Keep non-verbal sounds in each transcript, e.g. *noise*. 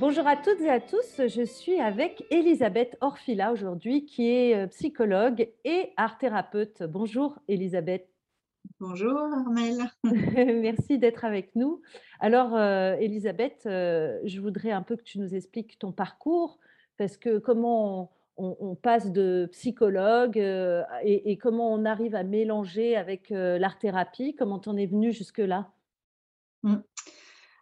Bonjour à toutes et à tous, je suis avec Elisabeth Orfila aujourd'hui qui est euh, psychologue et art thérapeute. Bonjour Elisabeth. Bonjour Armel. *laughs* Merci d'être avec nous. Alors euh, Elisabeth, euh, je voudrais un peu que tu nous expliques ton parcours parce que comment on, on passe de psychologue euh, et, et comment on arrive à mélanger avec euh, l'art-thérapie, comment t'en es venue jusque-là? Mm.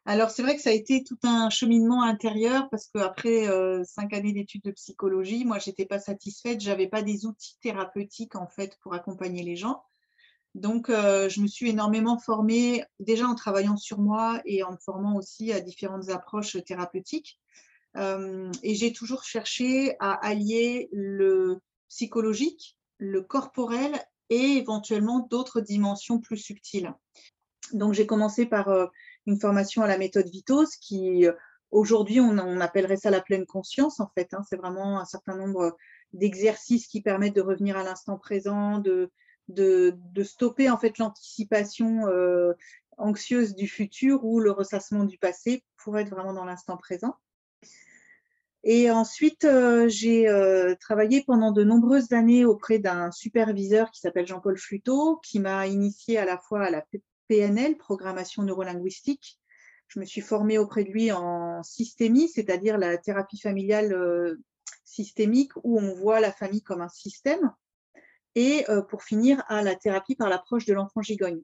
Alors c'est vrai que ça a été tout un cheminement intérieur parce qu'après euh, cinq années d'études de psychologie, moi j'étais pas satisfaite, j'avais pas des outils thérapeutiques en fait pour accompagner les gens. Donc euh, je me suis énormément formée déjà en travaillant sur moi et en me formant aussi à différentes approches thérapeutiques. Euh, et j'ai toujours cherché à allier le psychologique, le corporel et éventuellement d'autres dimensions plus subtiles. Donc j'ai commencé par euh, une formation à la méthode Vitos qui euh, aujourd'hui on, appellerait ça la pleine conscience en fait. hein. C'est vraiment un certain nombre d'exercices qui permettent de revenir à l'instant présent, de, de, stopper en fait l'anticipation euh, anxieuse du futur ou le ressassement du passé pour être vraiment dans l'instant présent. Et ensuite, euh, j'ai travaillé pendant de nombreuses années auprès d'un superviseur qui s'appelle Jean-Paul Fluteau, qui m'a initié à la fois à la PNL, programmation neurolinguistique. Je me suis formée auprès de lui en systémie, c'est-à-dire la thérapie familiale euh, systémique, où on voit la famille comme un système. Et euh, pour finir, à la thérapie par l'approche de l'enfant gigogne.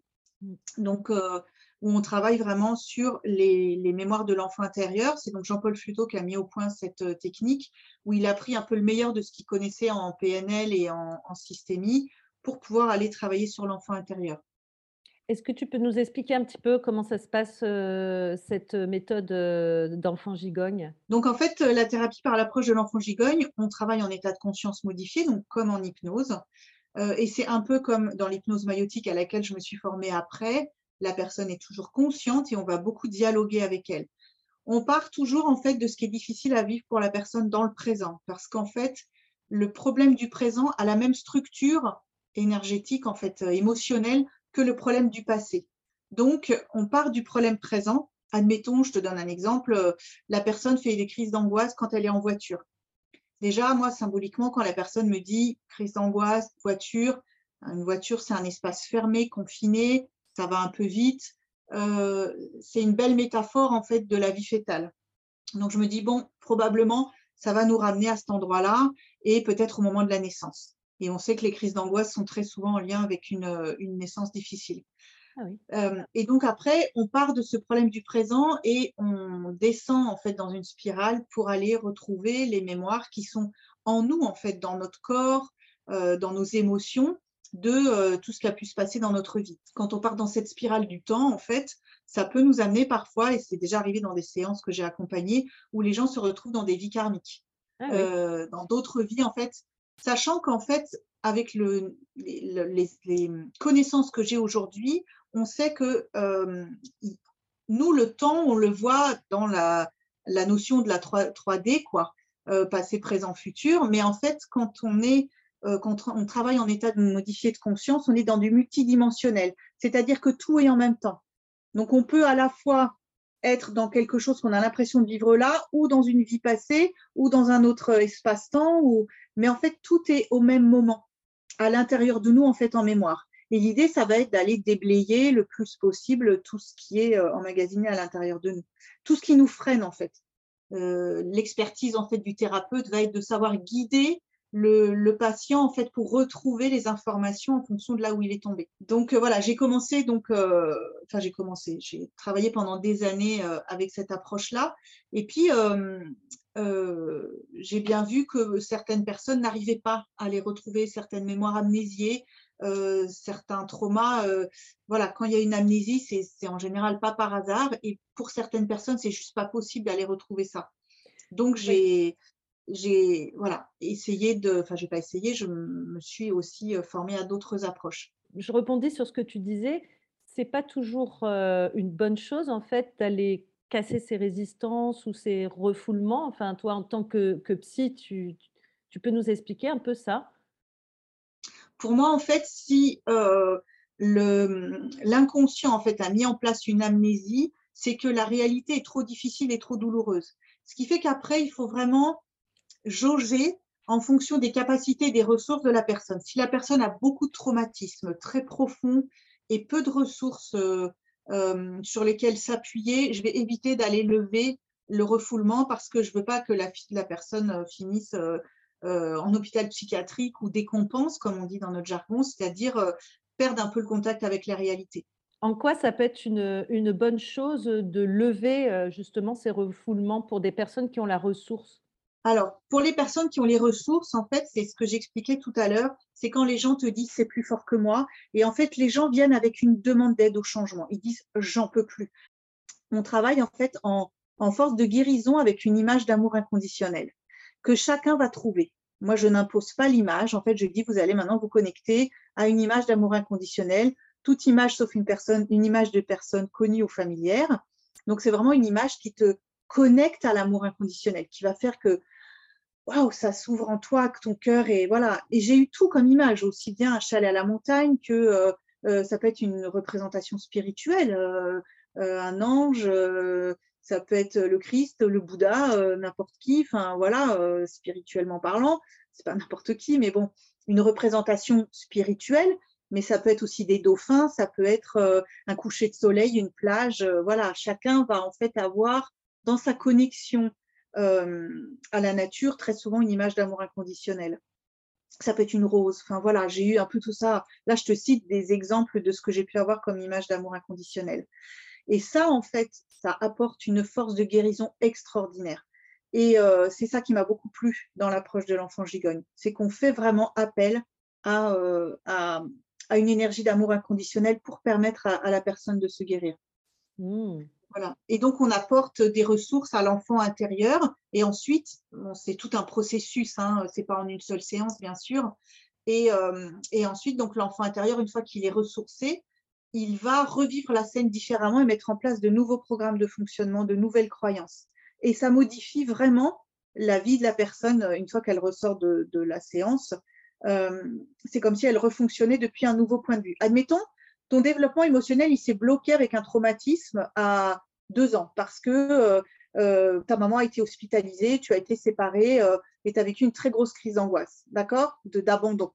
Donc, euh, où on travaille vraiment sur les, mémoires de l'enfant intérieur. C'est donc Jean-Paul Fluteau qui a mis au point cette technique, où il a pris un peu le meilleur de ce qu'il connaissait en PNL et en systémie pour pouvoir aller travailler sur l'enfant intérieur. Est-ce que tu peux nous expliquer un petit peu comment ça se passe, euh, cette méthode euh, d'enfant gigogne? Donc en fait, la thérapie par l'approche de l'enfant gigogne, on travaille en état de conscience modifié, donc comme en hypnose. Euh, et c'est un peu comme dans l'hypnose maïotique à laquelle je me suis formée après. La personne est toujours consciente et on va beaucoup dialoguer avec elle. On part toujours en fait de ce qui est difficile à vivre pour la personne dans le présent, parce qu'en fait, le problème du présent a la même structure énergétique, en fait, émotionnelle que le problème du passé. Donc, on part du problème présent. Admettons, je te donne un exemple, euh, la personne fait des crises d'angoisse quand elle est en voiture. Déjà, moi, symboliquement, quand la personne me dit crise d'angoisse, voiture, une voiture, c'est un espace fermé, confiné, ça va un peu vite. euh, c'est une belle métaphore, en fait, de la vie fétale. Donc, je me dis, bon, probablement, ça va nous ramener à cet endroit-là et peut-être au moment de la naissance. Et on sait que les crises d'angoisse sont très souvent en lien avec une, euh, une naissance difficile. Ah oui. Euh, et donc après, on part de ce problème du présent et on descend en fait dans une spirale pour aller retrouver les mémoires qui sont en nous, en fait, dans notre corps, euh, dans nos émotions, de euh, tout ce qui a pu se passer dans notre vie. Quand on part dans cette spirale du temps, en fait, ça peut nous amener parfois, et c'est déjà arrivé dans des séances que j'ai accompagnées, où les gens se retrouvent dans des vies karmiques, Ah oui. euh, dans d'autres vies, en fait, sachant qu'en fait, avec le, les, le- les- les connaissances que j'ai aujourd'hui, on sait que nous, le temps, on le voit dans la, notion de la 3, 3D, quoi, passé, présent, futur. Mais en fait, quand on quand on travaille en état de modifié de conscience, on est dans du multidimensionnel, c'est-à-dire que tout est en même temps. Donc, on peut à la fois être dans quelque chose qu'on a l'impression de vivre là, ou dans une vie passée, ou dans un autre espace-temps, ou... mais en fait, tout est au même moment, à l'intérieur de nous, en fait, en mémoire. Et l'idée, ça va être d'aller déblayer le plus possible tout ce qui est euh, emmagasiné à l'intérieur de nous, tout ce qui nous freine, en fait. Euh, L'expertise, en fait, du thérapeute va être de savoir guider le, le patient, en fait, pour retrouver les informations en fonction de là où il est tombé. Donc, euh, voilà, j'ai commencé, donc, euh, enfin, j'ai commencé, j'ai travaillé pendant des années euh, avec cette approche-là. Et puis, j'ai bien vu que certaines personnes n'arrivaient pas à les retrouver, certaines mémoires amnésiées, certains traumas. Voilà, quand il y a une amnésie, c'est en général pas par hasard. Et pour certaines personnes, c'est juste pas possible d'aller retrouver ça. Donc, j'ai j'ai voilà, essayé de, enfin, j'ai pas essayé, je me suis aussi formée à d'autres approches. Je rebondis sur ce que tu disais. C'est pas toujours une bonne chose en fait d'aller casser ces résistances ou ces refoulements. Enfin, toi, en tant que, que psy, tu, tu peux nous expliquer un peu ça? Pour moi, en fait, si l'inconscient en fait a mis en place une amnésie, c'est que la réalité est trop difficile et trop douloureuse. Ce qui fait qu'après, il faut vraiment jauger en fonction des capacités et des ressources de la personne. Si la personne a beaucoup de traumatismes très profonds et peu de ressources euh, euh, sur lesquelles s'appuyer, je vais éviter d'aller lever le refoulement parce que je ne veux pas que la, la personne euh, finisse en hôpital psychiatrique ou décompense, comme on dit dans notre jargon, c'est-à-dire perdre un peu le contact avec la réalité. En quoi ça peut être une, une bonne chose de lever justement ces refoulements pour des personnes qui ont la ressource? Alors, pour les personnes qui ont les ressources, en fait, c'est ce que j'expliquais tout à l'heure, c'est quand les gens te disent c'est plus fort que moi. Et en fait, les gens viennent avec une demande d'aide au changement. Ils disent j'en peux plus. On travaille en fait en, force de guérison avec une image d'amour inconditionnel que chacun va trouver. Moi, je n'impose pas l'image. En fait, je dis vous allez maintenant vous connecter à une image d'amour inconditionnel. Toute image sauf une personne, une image de personne connue ou familière. Donc, c'est vraiment une image qui te connecte à l'amour inconditionnel, qui va faire que waouh, ça s'ouvre en toi, que ton cœur est voilà. Et j'ai eu tout comme image, aussi bien un chalet à la montagne que euh, euh, ça peut être une représentation spirituelle, euh, un ange, ça peut être le Christ, le Bouddha, n'importe qui. Enfin voilà, spirituellement parlant, c'est pas n'importe qui, mais bon, une représentation spirituelle. Mais ça peut être aussi des dauphins, ça peut être un coucher de soleil, une plage. voilà, chacun va en fait avoir dans sa connexion à la nature, très souvent une image d'amour inconditionnel. Ça peut être une rose. Enfin voilà, j'ai eu un peu tout ça. Là, je te cite des exemples de ce que j'ai pu avoir comme image d'amour inconditionnel. Et ça, en fait, ça apporte une force de guérison extraordinaire. Et c'est ça qui m'a beaucoup plu dans l'approche de l'enfant gigogne. C'est qu'on fait vraiment appel à, à, une énergie d'amour inconditionnel pour permettre à, la personne de se guérir. Mmh. Et donc, on apporte des ressources à l'enfant intérieur. Et ensuite, c'est tout un processus, hein, ce n'est pas en une seule séance, bien sûr. Euh, et, ensuite, donc l'enfant intérieur, une fois qu'il est ressourcé, il va revivre la scène différemment et mettre en place de nouveaux programmes de fonctionnement, de nouvelles croyances. Et ça modifie vraiment la vie de la personne une fois qu'elle ressort de, la séance. Euh, c'est comme si elle refonctionnait depuis un nouveau point de vue. Admettons, ton développement émotionnel, il s'est bloqué avec un traumatisme à deux ans parce que euh, euh, ta maman a été hospitalisée, tu as été séparée euh, et tu as vécu une très grosse crise d'angoisse, d'accord? D'abandon.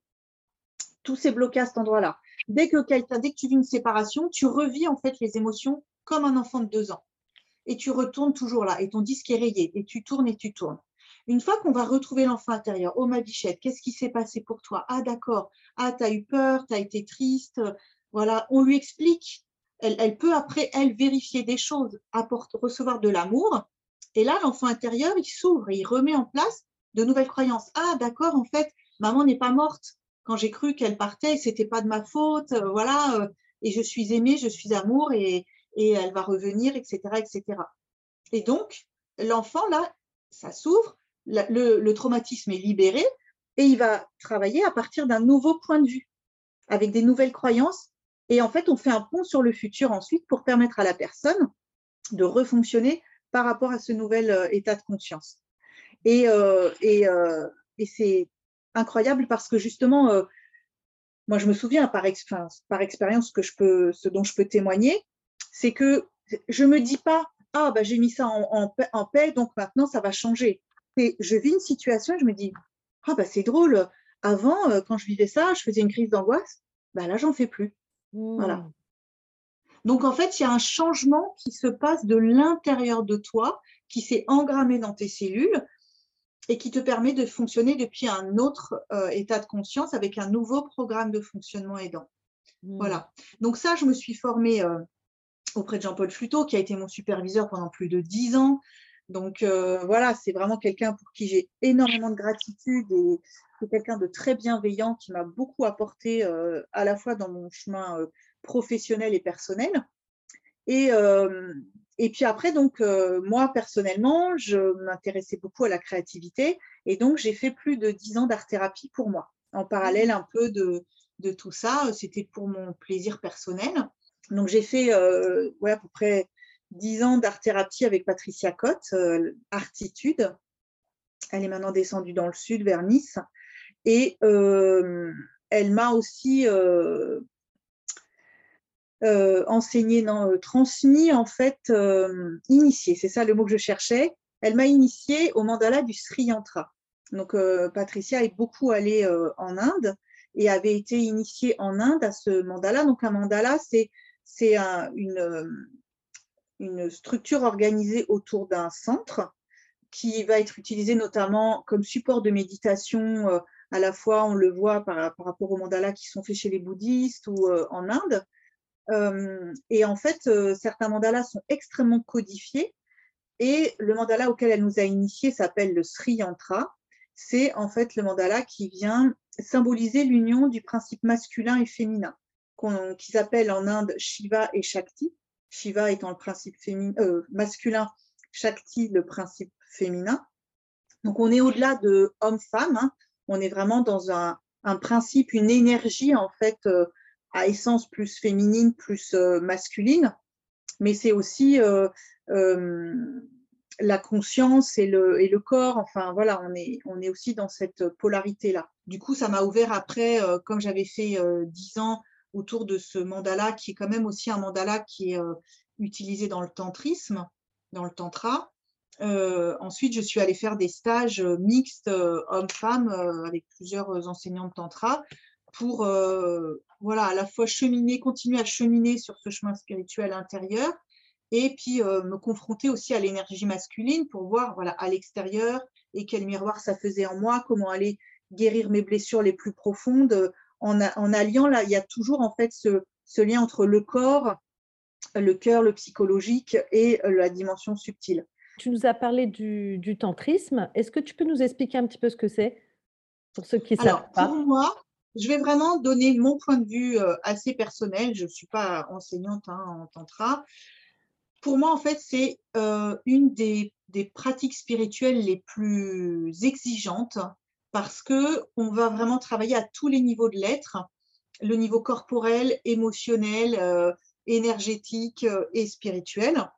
Tout s'est bloqué à cet endroit-là. Dès que, dès que tu vis une séparation, tu revis en fait les émotions comme un enfant de deux ans. Et tu retournes toujours là, et ton disque est rayé, et tu tournes et tu tournes. Une fois qu'on va retrouver l'enfant intérieur, oh ma bichette, qu'est-ce qui s'est passé pour toi? Ah d'accord, ah tu as eu peur, tu as été triste, on lui explique. Elle, peut après, elle, vérifier des choses, recevoir de l'amour. Et là, l'enfant intérieur, il s'ouvre il remet en place de nouvelles croyances. Ah, d'accord, en fait, maman n'est pas morte. Quand j'ai cru qu'elle partait, c'était pas de ma faute. Euh, voilà, euh, et je suis aimée, je suis amour et, elle va revenir, etc., etc. Et donc, l'enfant, là, ça s'ouvre, le traumatisme est libéré et il va travailler à partir d'un nouveau point de vue, avec des nouvelles croyances et en fait, on fait un pont sur le futur ensuite pour permettre à la personne de refonctionner par rapport à ce nouvel euh, état de conscience. Et, euh, euh, et, c'est incroyable parce que justement, moi je me souviens par, expérience, que je peux, ce dont je peux témoigner, c'est que je me dis pas ah bah j'ai mis ça en, en, paix donc maintenant ça va changer. Et je vis une situation et je me dis ah bah c'est drôle. Avant quand je vivais ça, je faisais une crise d'angoisse. Bah là j'en fais plus. Voilà. Mmh. Donc en fait, il y a un changement qui se passe de l'intérieur de toi, qui s'est engrammé dans tes cellules et qui te permet de fonctionner depuis un autre euh, état de conscience avec un nouveau programme de fonctionnement aidant. Mmh. Voilà. Donc ça, je me suis formée euh, auprès de Jean-Paul Fluteau, qui a été mon superviseur pendant plus de dix ans. Donc voilà, c'est vraiment quelqu'un pour qui j'ai énormément de gratitude et c'est quelqu'un de très bienveillant qui m'a beaucoup apporté à la fois dans mon chemin professionnel et personnel. Et, et puis après, donc, moi, personnellement, je m'intéressais beaucoup à la créativité. Et donc, j'ai fait plus de dix ans d'art-thérapie pour moi. En parallèle un peu de, de tout ça, c'était pour mon plaisir personnel. Donc, j'ai fait ouais, à peu près dix ans d'art-thérapie avec Patricia Cotte, Artitude. Elle est maintenant descendue dans le sud, vers Nice. Et elle m'a aussi euh, enseigné, non, euh, transmis, en fait, euh, initié, c'est ça le mot que je cherchais. Elle m'a initié au mandala du Sri Yantra. Donc, Patricia est beaucoup allée en Inde et avait été initiée en Inde à ce mandala. Donc, un mandala, c'est une, une structure organisée autour d'un centre qui va être utilisé notamment comme support de méditation. à la fois, on le voit par, rapport aux mandalas qui sont faits chez les bouddhistes ou en Inde, euh, et en fait, euh, certains mandalas sont extrêmement codifiés. Et le mandala auquel elle nous a initiés s'appelle le Sri Yantra. C'est en fait le mandala qui vient symboliser l'union du principe masculin et féminin, qu'ils appellent en Inde Shiva et Shakti. Shiva étant le principe euh, masculin, Shakti le principe féminin. Donc on est au-delà de homme-femme, hein. on est vraiment dans un, principe, une énergie en fait à essence plus féminine, plus euh, masculine, mais c'est aussi euh, euh, la conscience et le, corps. Enfin, voilà, on est, on est aussi dans cette polarité-là. Du coup, ça m'a ouvert après, comme j'avais fait dix ans autour de ce mandala, qui est quand même aussi un mandala qui est utilisé dans le tantrisme, dans le tantra. ensuite, je suis allée faire des stages mixtes hommes-femmes avec plusieurs enseignants de tantra pour voilà, à la fois cheminer, continuer à cheminer sur ce chemin spirituel intérieur et puis euh, me confronter aussi à l'énergie masculine pour voir voilà, à l'extérieur et quel miroir ça faisait en moi, comment aller guérir mes blessures les plus profondes. En, en alliant, là, il y a toujours en fait ce, ce lien entre le corps, le cœur, le psychologique et euh, la dimension subtile. Tu nous as parlé du, du tantrisme. Est-ce que tu peux nous expliquer un petit peu ce que c'est pour ceux qui ne savent pas Pour moi, je vais vraiment donner mon point de vue euh, assez personnel. Je ne suis pas enseignante hein, en tantra. Pour moi, en fait, c'est euh, une des, pratiques spirituelles les plus exigeantes parce que on va vraiment travailler à tous les niveaux de l'être, le niveau corporel, émotionnel, euh, énergétique et spirituel,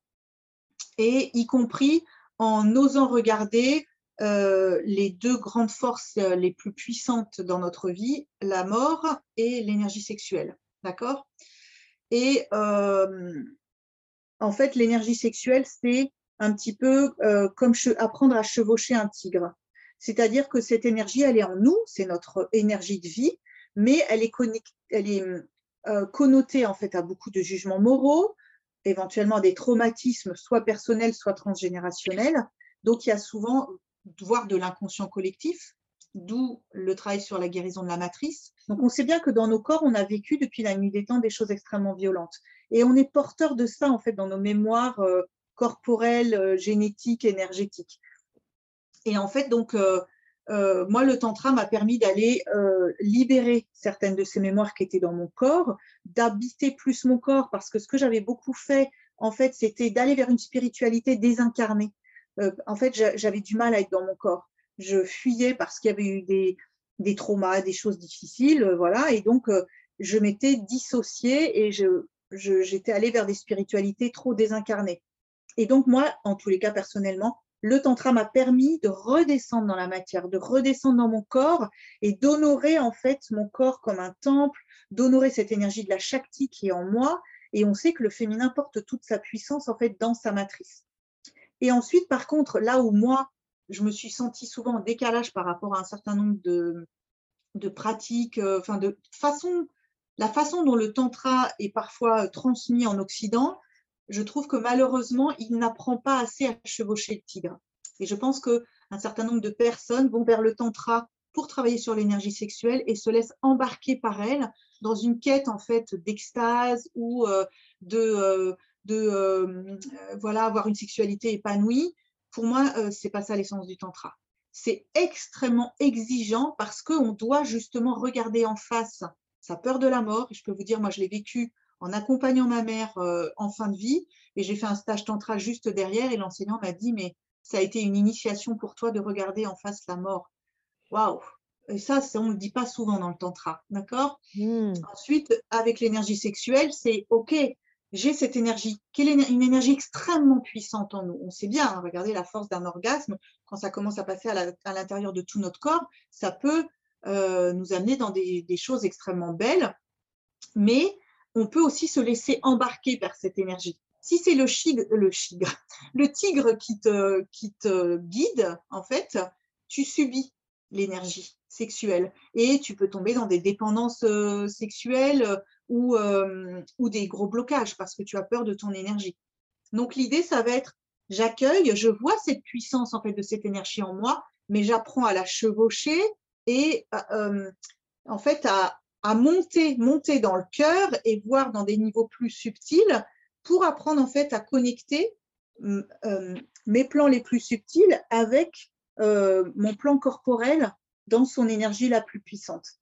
et y compris en osant regarder euh, les deux grandes forces euh, les plus puissantes dans notre vie, la mort et l'énergie sexuelle. D'accord? Et euh, en fait, l'énergie sexuelle, c'est un petit peu comme apprendre à chevaucher un tigre. C'est-à-dire que cette énergie, elle est en nous, c'est notre énergie de vie, mais elle est, est connotée en fait à beaucoup de jugements moraux, éventuellement des traumatismes, soit personnels, soit transgénérationnels. Donc, il y a souvent voire de l'inconscient collectif, d'où le travail sur la guérison de la matrice. Donc on sait bien que dans nos corps, on a vécu depuis la nuit des temps des choses extrêmement violentes. Et on est porteur de ça, en fait, dans nos mémoires euh, corporelles, euh, génétiques, énergétiques. Et en fait, donc, euh, moi, le tantra m'a permis d'aller libérer certaines de ces mémoires qui étaient dans mon corps, d'habiter plus mon corps, parce que ce que j'avais beaucoup fait, en fait, c'était d'aller vers une spiritualité désincarnée. Euh, en fait, j'avais du mal à être dans mon corps. Je fuyais parce qu'il y avait eu des, traumas, des choses difficiles, euh, voilà. Et donc, euh, je m'étais dissociée et je, j'étais allée vers des spiritualités trop désincarnées. Et donc, moi, en tous les cas, personnellement, le tantra m'a permis de redescendre dans la matière, de redescendre dans mon corps et d'honorer en fait mon corps comme un temple, d'honorer cette énergie de la Shakti qui est en moi. Et on sait que le féminin porte toute sa puissance en fait dans sa matrice. Et ensuite, par contre, là où moi, je me suis sentie souvent en décalage par rapport à un certain nombre de, pratiques, euh, enfin de façon, la façon dont le tantra est parfois transmis en Occident, je trouve que malheureusement, il n'apprend pas assez à chevaucher le tigre. Et je pense qu'un certain nombre de personnes vont vers le tantra pour travailler sur l'énergie sexuelle et se laissent embarquer par elle dans une quête en fait d'extase ou euh, de, euh, euh, voilà, avoir une sexualité épanouie, pour moi, ce c'est pas ça l'essence du tantra. C'est extrêmement exigeant parce qu'on doit justement regarder en face sa peur de la mort. Et je peux vous dire, moi, je l'ai vécu en accompagnant ma mère en fin de vie et j'ai fait un stage tantra juste derrière et l'enseignant m'a dit, mais ça a été une initiation pour toi de regarder en face la mort. Waouh Et ça, on ne le dit pas souvent dans le tantra, d'accord? Mmh. Ensuite, avec l'énergie sexuelle, c'est OK, j'ai cette énergie, qui est une énergie extrêmement puissante en nous. On sait bien, hein, regardez la force d'un orgasme, quand ça commence à passer à l'intérieur de tout notre corps, ça peut euh, nous amener dans des, choses extrêmement belles, mais on peut aussi se laisser embarquer par cette énergie. Si c'est le, le, *laughs* le tigre qui te, guide, en fait, tu subis l'énergie sexuelle et tu peux tomber dans des dépendances euh, sexuelles ou, euh, ou des gros blocages parce que tu as peur de ton énergie. Donc l'idée, ça va être j'accueille, je vois cette puissance en fait de cette énergie en moi, mais j'apprends à la chevaucher et euh, en fait à, à, monter, monter dans le cœur et voir dans des niveaux plus subtils pour apprendre en fait à connecter euh, mes plans les plus subtils avec euh, mon plan corporel dans son énergie la plus puissante.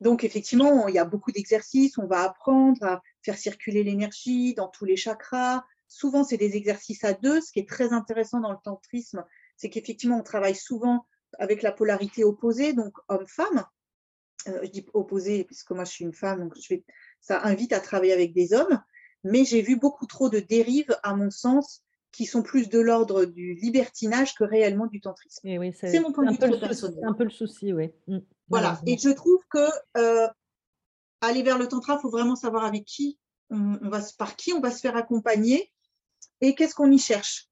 Donc effectivement, il y a beaucoup d'exercices, on va apprendre à faire circuler l'énergie dans tous les chakras. Souvent, c'est des exercices à deux. Ce qui est très intéressant dans le tantrisme, c'est qu'effectivement, on travaille souvent avec la polarité opposée, donc homme-femme. Euh, je dis opposée puisque moi je suis une femme, donc je vais, ça invite à travailler avec des hommes. Mais j'ai vu beaucoup trop de dérives, à mon sens, qui sont plus de l'ordre du libertinage que réellement du tantrisme. c'est mon point de vue personnel. C'est un peu le souci, oui. Mmh. Voilà. Et je trouve que euh, aller vers le tantra, il faut vraiment savoir avec qui on, va, par qui on va se faire accompagner et qu'est-ce qu'on y cherche.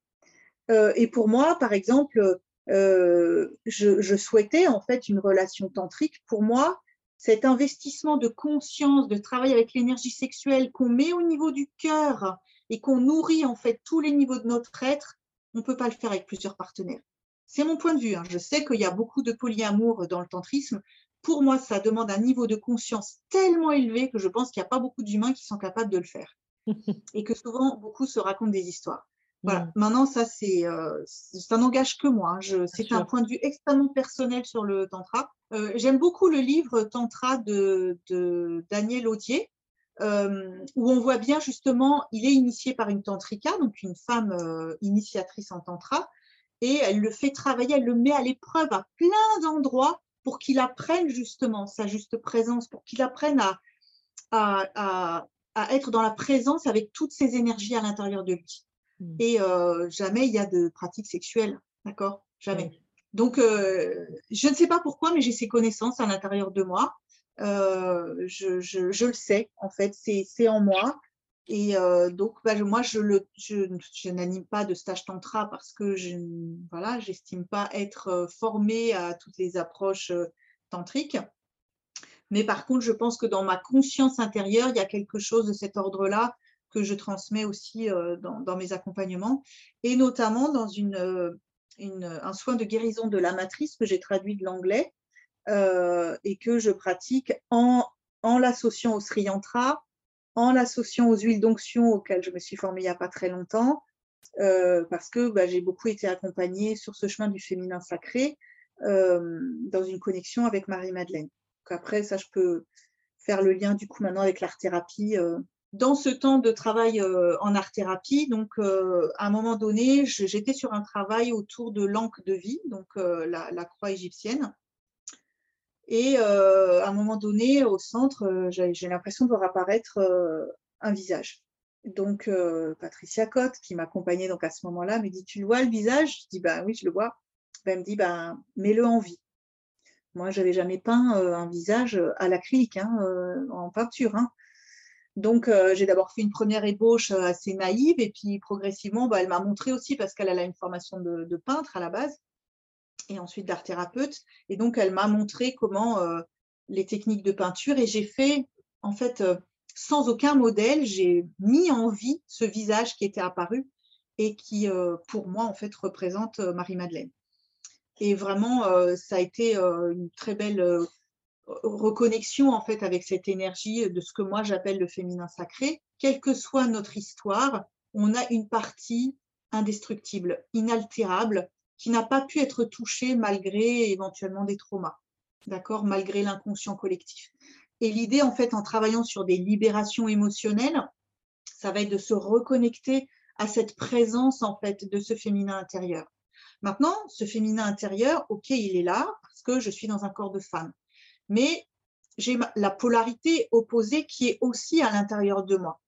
Euh, et pour moi, par exemple, euh, je, souhaitais en fait une relation tantrique. Pour moi, cet investissement de conscience, de travail avec l'énergie sexuelle qu'on met au niveau du cœur et qu'on nourrit en fait tous les niveaux de notre être, on ne peut pas le faire avec plusieurs partenaires. C'est mon point de vue. Hein. Je sais qu'il y a beaucoup de polyamour dans le tantrisme. Pour moi, ça demande un niveau de conscience tellement élevé que je pense qu'il n'y a pas beaucoup d'humains qui sont capables de le faire. *laughs* Et que souvent, beaucoup se racontent des histoires. Voilà. Mmh. Maintenant, ça, c'est, euh, ça n'engage que moi. Hein. c'est un point de vue extrêmement personnel sur le tantra. Euh, j'aime beaucoup le livre Tantra de, de Daniel Audier, euh, où on voit bien justement, il est initié par une tantrika, donc une femme initiatrice en tantra, et elle le fait travailler, elle le met à l'épreuve à plein d'endroits pour qu'il apprenne justement sa juste présence, pour qu'il apprenne à, à, à, être dans la présence avec toutes ces énergies à l'intérieur de lui. Mmh. Et euh, jamais il y a de pratique sexuelle, d'accord? Jamais. Donc, euh, je ne sais pas pourquoi, mais j'ai ces connaissances à l'intérieur de moi. Euh, je, je, je, le sais, en fait, c'est en moi. Et donc, bah, moi, je, le, je, n'anime pas de stage tantra parce que je voilà, j'estime pas être formée à toutes les approches tantriques. Mais par contre, je pense que dans ma conscience intérieure, il y a quelque chose de cet ordre-là que je transmets aussi dans, dans, mes accompagnements, et notamment dans une, un soin de guérison de la matrice que j'ai traduit de l'anglais et que je pratique en, l'associant au Sri Yantra, en l'associant aux huiles d'onction auxquelles je me suis formée il n'y a pas très longtemps, euh, parce que bah, j'ai beaucoup été accompagnée sur ce chemin du féminin sacré euh, dans une connexion avec Marie-Madeleine. Après, ça, je peux faire le lien du coup maintenant avec l'art-thérapie. Euh. Dans ce temps de travail en art-thérapie, donc à un moment donné, j'étais sur un travail autour de l'encre de vie, donc la, croix égyptienne. Et euh, à un moment donné, au centre, euh, j'ai l'impression de voir apparaître euh, un visage. Donc, Patricia Cotte, qui m'accompagnait donc à ce moment-là, me dit Tu le vois le visage? Je dis Ben oui, je le vois. Ben, elle me dit ben, Mets-le en vie. Moi, je n'avais jamais peint un visage à l'acrylique, hein, en peinture. Hein. Donc, j'ai d'abord fait une première ébauche assez naïve, et puis progressivement, bah, elle m'a montré aussi, parce qu'elle a une formation de, peintre à la base, et ensuite d'art thérapeute. Et donc, elle m'a montré comment euh, les techniques de peinture et j'ai fait, en fait, euh, sans aucun modèle, j'ai mis en vie ce visage qui était apparu et qui, euh, pour moi, en fait, représente Marie-Madeleine. Et vraiment, ça a été une très belle reconnexion, en fait, avec cette énergie de ce que moi j'appelle le féminin sacré. Quelle que soit notre histoire, on a une partie indestructible, inaltérable, qui n'a pas pu être touché malgré éventuellement des traumas, d'accord, malgré l'inconscient collectif. Et l'idée, en fait, en travaillant sur des libérations émotionnelles, ça va être de se reconnecter à cette présence, en fait, de ce féminin intérieur. Maintenant, ce féminin intérieur, ok, il est là parce que je suis dans un corps de femme, mais j'ai la polarité opposée qui est aussi à l'intérieur de moi,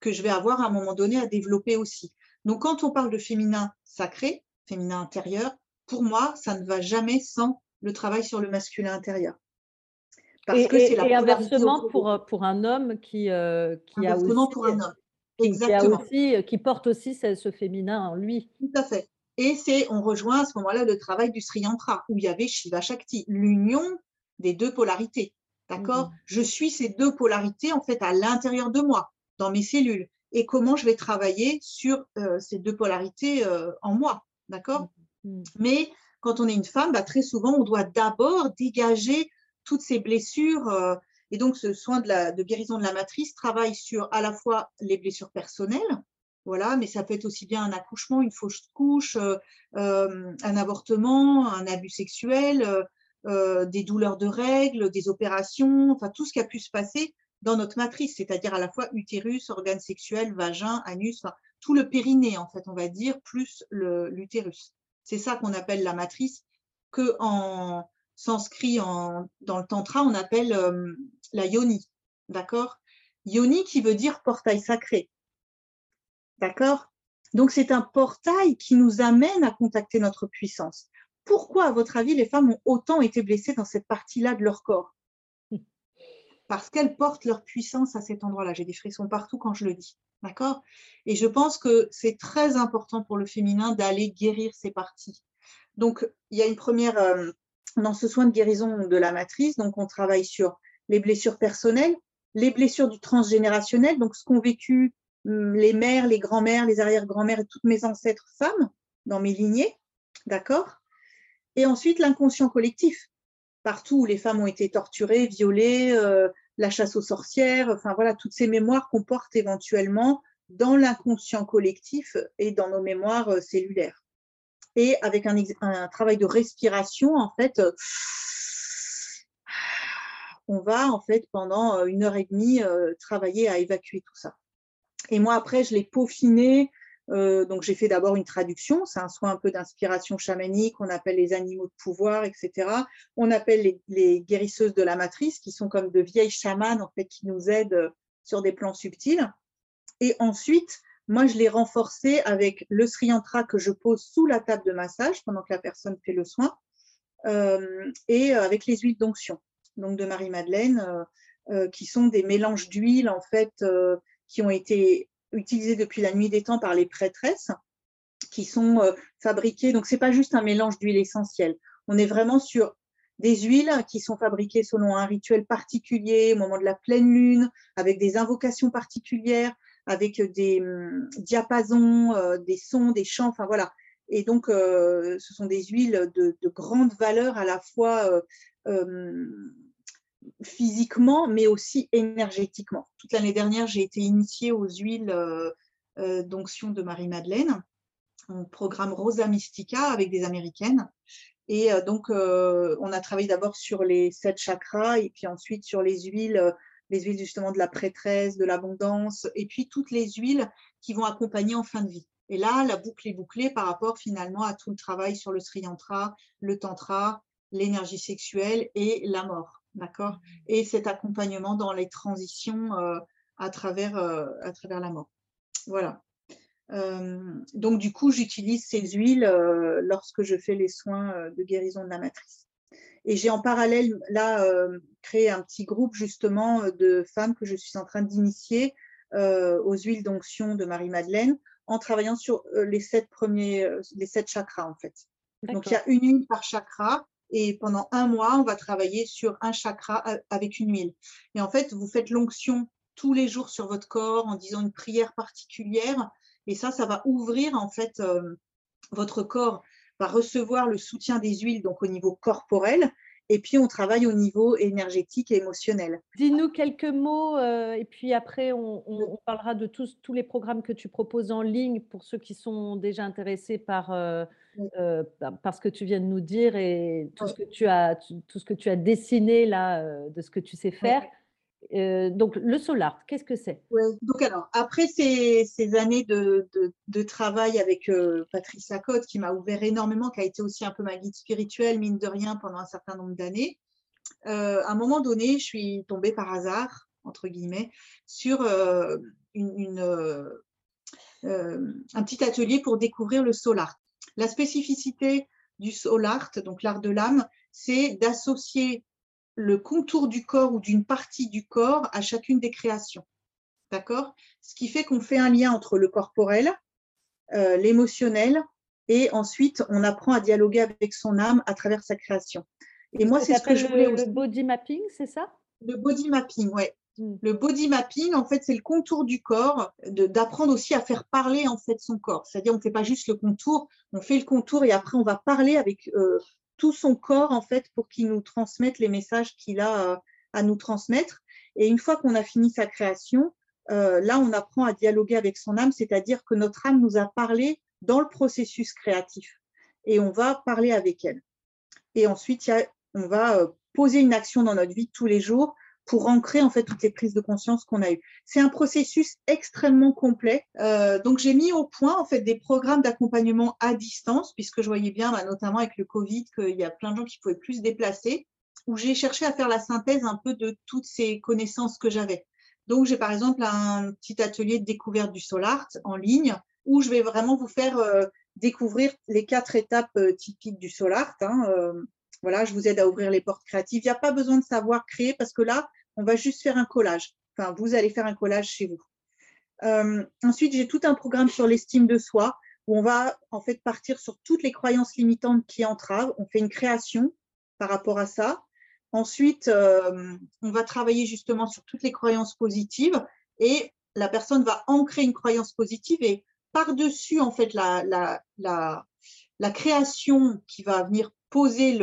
que je vais avoir à un moment donné à développer aussi. Donc, quand on parle de féminin sacré, féminin intérieur, pour moi, ça ne va jamais sans le travail sur le masculin intérieur. Parce et, que c'est la et inversement pour, pour un homme qui, euh, qui a aussi, pour un homme. Exactement. Qui, aussi, qui porte aussi ce, féminin en lui. Tout à fait. Et c'est, on rejoint à ce moment-là le travail du Sri Yantra, où il y avait Shiva Shakti, l'union des deux polarités. D'accord? Mmh Je suis ces deux polarités en fait à l'intérieur de moi, dans mes cellules. Et comment je vais travailler sur euh, ces deux polarités euh, en moi. D'accord? Mmh Mais quand on est une femme, bah, très souvent, on doit d'abord dégager toutes ces blessures. Euh, et donc, ce soin de, la, de guérison de la matrice travaille sur à la fois les blessures personnelles, voilà, mais ça peut être aussi bien un accouchement, une fausse couche, euh, un avortement, un abus sexuel, des douleurs de règles, des opérations, enfin tout ce qui a pu se passer dans notre matrice, c'est-à-dire à la fois utérus, organes sexuels, vagin, anus, tout le périnée en fait, on va dire, plus l'utérus. C'est ça qu'on appelle la matrice, que en sanskrit, en, dans le tantra, on appelle euh, la yoni. D'accord? Yoni qui veut dire portail sacré. D'accord? Donc c'est un portail qui nous amène à contacter notre puissance. Pourquoi, à votre avis, les femmes ont autant été blessées dans cette partie-là de leur corps? *laughs* Parce qu'elles portent leur puissance à cet endroit-là. J'ai des frissons partout quand je le dis. D'accord? Et je pense que c'est très important pour le féminin d'aller guérir ces parties. Donc, il y a une première, euh, dans ce soin de guérison de la matrice, donc on travaille sur les blessures personnelles, les blessures du transgénérationnel, donc ce qu'ont vécu hum, les mères, les grands-mères, les arrière-grands-mères et toutes mes ancêtres femmes dans mes lignées, d'accord? Et ensuite l'inconscient collectif, partout où les femmes ont été torturées, violées, euh, la chasse aux sorcières, enfin voilà, toutes ces mémoires qu'on porte éventuellement dans l'inconscient collectif et dans nos mémoires euh, cellulaires. Et avec un, travail de respiration, en fait, euh, on va en fait pendant euh, une heure et demie travailler à évacuer tout ça. Et moi après, je l'ai peaufiné euh, donc j'ai fait d'abord une traduction, c'est un soin un peu d'inspiration chamanique, on appelle les animaux de pouvoir, etc. On appelle les, guérisseuses de la matrice, qui sont comme de vieilles chamanes en fait, qui nous aident euh, sur des plans subtils. Et ensuite, moi je l'ai renforcé avec le Sri Yantra que je pose sous la table de massage pendant que la personne fait le soin, euh, et avec les huiles d'onction, donc de Marie-Madeleine, qui sont des mélanges d'huiles en fait qui ont été utilisés depuis la nuit des temps par les prêtresses qui sont euh, fabriquées. Donc, ce n'est pas juste un mélange d'huile essentielle. On est vraiment sur des huiles qui sont fabriquées selon un rituel particulier au moment de la pleine lune, avec des invocations particulières, avec des hum, diapasons, euh, des sons, des chants, enfin voilà. Et donc, euh, ce sont des huiles de, grande valeur à la fois hum, physiquement, mais aussi énergétiquement. Toute l'année dernière, j'ai été initiée aux huiles euh, euh, d'onction de Marie-Madeleine, un programme Rosa Mystica avec des Américaines. Et euh, donc, on a travaillé d'abord sur les sept chakras et puis ensuite sur les huiles, les huiles justement de la prêtresse, de l'abondance, et puis toutes les huiles qui vont accompagner en fin de vie. Et là, la boucle est bouclée par rapport finalement à tout le travail sur le Sri Yantra, le Tantra, l'énergie sexuelle et la mort d'accord Et cet accompagnement dans les transitions euh, à, travers, euh, à travers la mort. Voilà. Euh, donc, du coup, j'utilise ces huiles lorsque je fais les soins de guérison de la matrice. Et j'ai en parallèle, là, créé un petit groupe justement de femmes que je suis en train d'initier aux huiles d'onction de Marie-Madeleine en travaillant sur les sept premiers, les sept chakras en fait. Donc, il y a une huile par chakra et pendant un mois, on va travailler sur un chakra avec une huile. Et en fait, vous faites l'onction tous les jours sur votre corps en disant une prière particulière. Et ça, ça va ouvrir en fait euh, votre corps va recevoir le soutien des huiles donc au niveau corporel Et puis, on travaille au niveau énergétique et émotionnel. Dis-nous quelques mots euh, et puis après, on, parlera de tous, tous les programmes que tu proposes en ligne pour ceux qui sont déjà intéressés par, euh, euh, par ce que tu viens de nous dire et tout, ce, que tu as, tout ce que tu as dessiné là, de ce que tu sais faire. donc, le solar, qu'est-ce que c'est? Donc, alors, après ces, ces années de, de, travail avec Patricia Cotte, qui m'a ouvert énormément, qui a été aussi un peu ma guide spirituelle, mine de rien, pendant un certain nombre d'années, à un moment donné, je suis tombée par hasard, entre guillemets, sur une, un petit atelier pour découvrir le solar. La spécificité du soul art, donc l'art de l'âme, c'est d'associer le contour du corps ou d'une partie du corps à chacune des créations. D'accord? Ce qui fait qu'on fait un lien entre le corporel, euh, l'émotionnel, et ensuite on apprend à dialoguer avec son âme à travers sa création. Et moi, c'est ce que je voulais. Le, le body mapping, c'est ça? Le body mapping, ouais. Mm. Le body mapping, en fait, c'est le contour du corps, d'apprendre aussi à faire parler en fait son corps. C'est-à-dire, on ne fait pas juste le contour, on fait le contour et après on va parler avec euh, tout son corps en fait pour qu'il nous transmette les messages qu'il a euh, à nous transmettre. Et une fois qu'on a fini sa création, euh, là, on apprend à dialoguer avec son âme, c'est-à-dire que notre âme nous a parlé dans le processus créatif et on va parler avec elle. Et ensuite, on va poser une action dans notre vie tous les jours pour ancrer en fait toutes les prises de conscience qu'on a eues. C'est un processus extrêmement complet. Euh, donc j'ai mis au point en fait des programmes d'accompagnement à distance, puisque je voyais bien, bah, notamment avec le Covid, qu'il y a plein de gens qui pouvaient plus se déplacer, où j'ai cherché à faire la synthèse un peu de toutes ces connaissances que j'avais. Donc j'ai par exemple un petit atelier de découverte du soul art en ligne, où je vais vraiment vous faire euh, découvrir les quatre étapes euh, typiques du soul art. Hein, euh, voilà, je vous aide à ouvrir les portes créatives. Il n'y a pas besoin de savoir créer parce que là, on va juste faire un collage. Enfin, vous allez faire un collage chez vous. Euh, ensuite, j'ai tout un programme sur l'estime de soi où on va en fait partir sur toutes les croyances limitantes qui entravent. On fait une création par rapport à ça. Ensuite, euh, on va travailler justement sur toutes les croyances positives et la personne va ancrer une croyance positive et par-dessus en fait la, la, la, la création qui va venir poser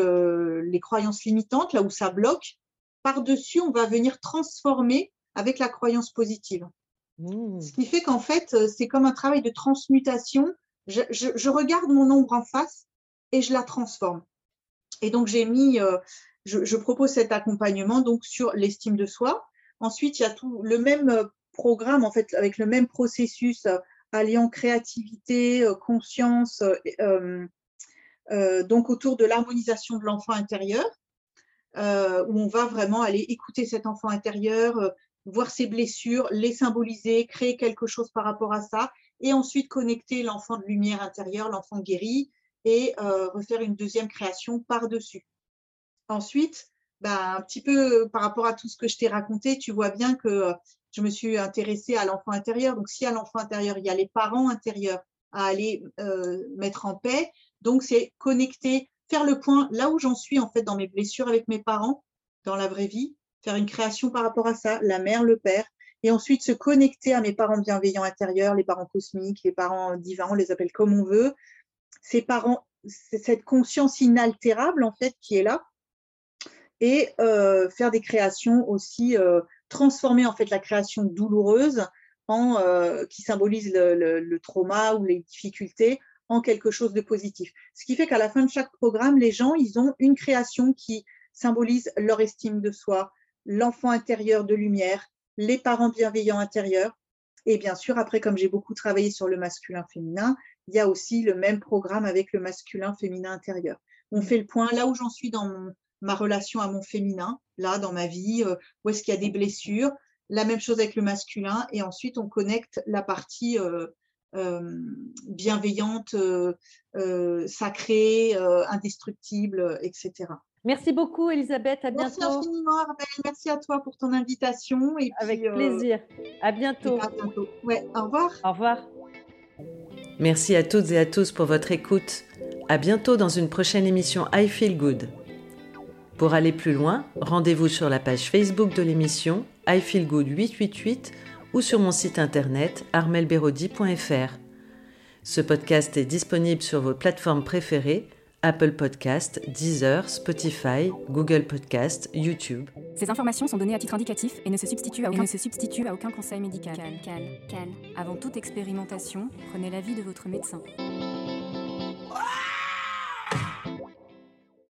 les croyances limitantes, là où ça bloque, par-dessus, on va venir transformer avec la croyance positive. Mmh. Ce qui fait qu'en fait, euh, c'est comme un travail de transmutation. Je, regarde mon ombre en face et je la transforme. Et donc, j'ai mis, euh, je, propose cet accompagnement donc sur l'estime de soi. Ensuite, il y a tout le même euh, programme, en fait, avec le même processus alliant créativité, conscience, donc autour de l'harmonisation de l'enfant intérieur, euh, où on va vraiment aller écouter cet enfant intérieur, euh, voir ses blessures, les symboliser, créer quelque chose par rapport à ça, et ensuite connecter l'enfant de lumière intérieure, l'enfant guéri, et refaire une deuxième création par-dessus. Ensuite, bah, un petit peu par rapport à tout ce que je t'ai raconté, tu vois bien que je me suis intéressée à l'enfant intérieur. Donc, si à l'enfant intérieur, il y a les parents intérieurs à aller mettre en paix, donc, c'est connecter, faire le point là où j'en suis en fait dans mes blessures avec mes parents, dans la vraie vie, faire une création par rapport à ça, la mère, le père, et ensuite se connecter à mes parents bienveillants intérieurs, les parents cosmiques, les parents divins, on les appelle comme on veut. Ces parents, cette conscience inaltérable en fait qui est là, et euh, faire des créations aussi, euh, transformer en fait la création douloureuse en, euh, qui symbolise le, trauma ou les difficultés quelque chose de positif. Ce qui fait qu'à la fin de chaque programme, les gens, ils ont une création qui symbolise leur estime de soi, l'enfant intérieur de lumière, les parents bienveillants intérieurs. Et bien sûr, après, comme j'ai beaucoup travaillé sur le masculin-féminin, il y a aussi le même programme avec le masculin-féminin intérieur. On fait le point là où j'en suis dans ma relation à mon féminin, là dans ma vie, euh, où est-ce qu'il y a des blessures. La même chose avec le masculin. Et ensuite, on connecte la partie euh, bienveillante, euh, euh, sacrée, indestructible, etc. Merci beaucoup, Elisabeth. À bientôt. Merci infiniment, Merci à toi pour ton invitation. Et Avec plaisir. À bientôt. À bientôt. Ouais, au revoir. Au revoir. Merci à toutes et à tous pour votre écoute. À bientôt dans une prochaine émission I Feel Good. Pour aller plus loin, rendez-vous sur la page Facebook de l'émission I Feel Good 888 ou sur mon site internet armelberodi.fr. Ce podcast est disponible sur vos plateformes préférées Apple Podcast, Deezer, Spotify, Google Podcast, YouTube. Ces informations sont données à titre indicatif et ne se substituent à aucun, ne se substituent à aucun conseil médical. Cal, cal, cal. Avant toute expérimentation, prenez l'avis de votre médecin.